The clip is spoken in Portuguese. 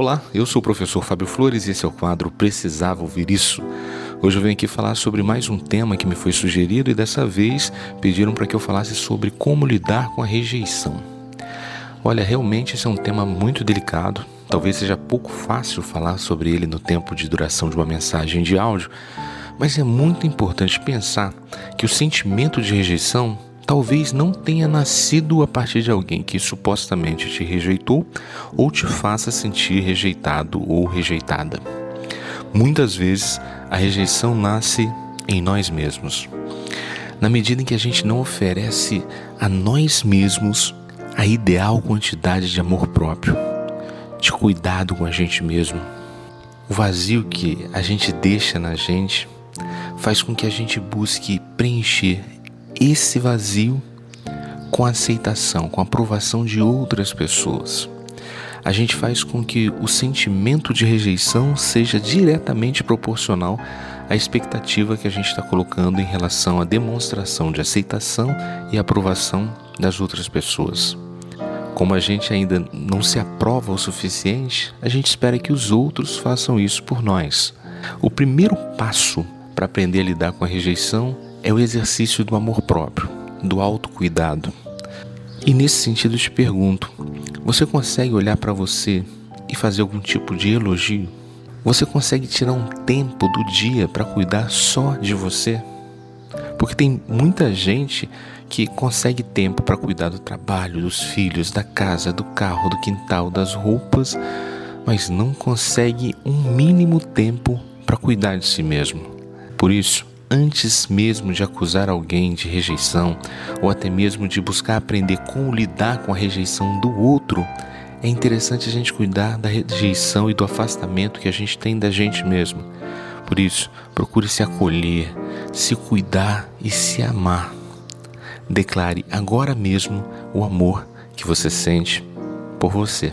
Olá, eu sou o professor Fábio Flores e esse é o quadro Precisava Ouvir Isso. Hoje eu venho aqui falar sobre mais um tema que me foi sugerido e dessa vez pediram para que eu falasse sobre como lidar com a rejeição. Olha, realmente esse é um tema muito delicado. Talvez seja pouco fácil falar sobre ele no tempo de duração de uma mensagem de áudio, mas é muito importante pensar que o sentimento de rejeição talvez não tenha nascido a partir de alguém que supostamente te rejeitou ou te faça sentir rejeitado ou rejeitada. Muitas vezes a rejeição nasce em nós mesmos. Na medida em que a gente não oferece a nós mesmos a ideal quantidade de amor próprio, de cuidado com a gente mesmo, o vazio que a gente deixa na gente faz com que a gente busque preencher esse vazio com a aceitação, com a aprovação de outras pessoas. A gente faz com que o sentimento de rejeição seja diretamente proporcional à expectativa que a gente está colocando em relação à demonstração de aceitação e aprovação das outras pessoas. Como a gente ainda não se aprova o suficiente, a gente espera que os outros façam isso por nós. O primeiro passo para aprender a lidar com a rejeição é o exercício do amor próprio, do autocuidado. E nesse sentido eu te pergunto: você consegue olhar para você e fazer algum tipo de elogio? Você consegue tirar um tempo do dia para cuidar só de você? Porque tem muita gente que consegue tempo para cuidar do trabalho, dos filhos, da casa, do carro, do quintal, das roupas, mas não consegue um mínimo tempo para cuidar de si mesmo. Por isso, antes mesmo de acusar alguém de rejeição ou até mesmo de buscar aprender como lidar com a rejeição do outro, é interessante a gente cuidar da rejeição e do afastamento que a gente tem da gente mesmo. Por isso, procure se acolher, se cuidar e se amar. Declare agora mesmo o amor que você sente por você.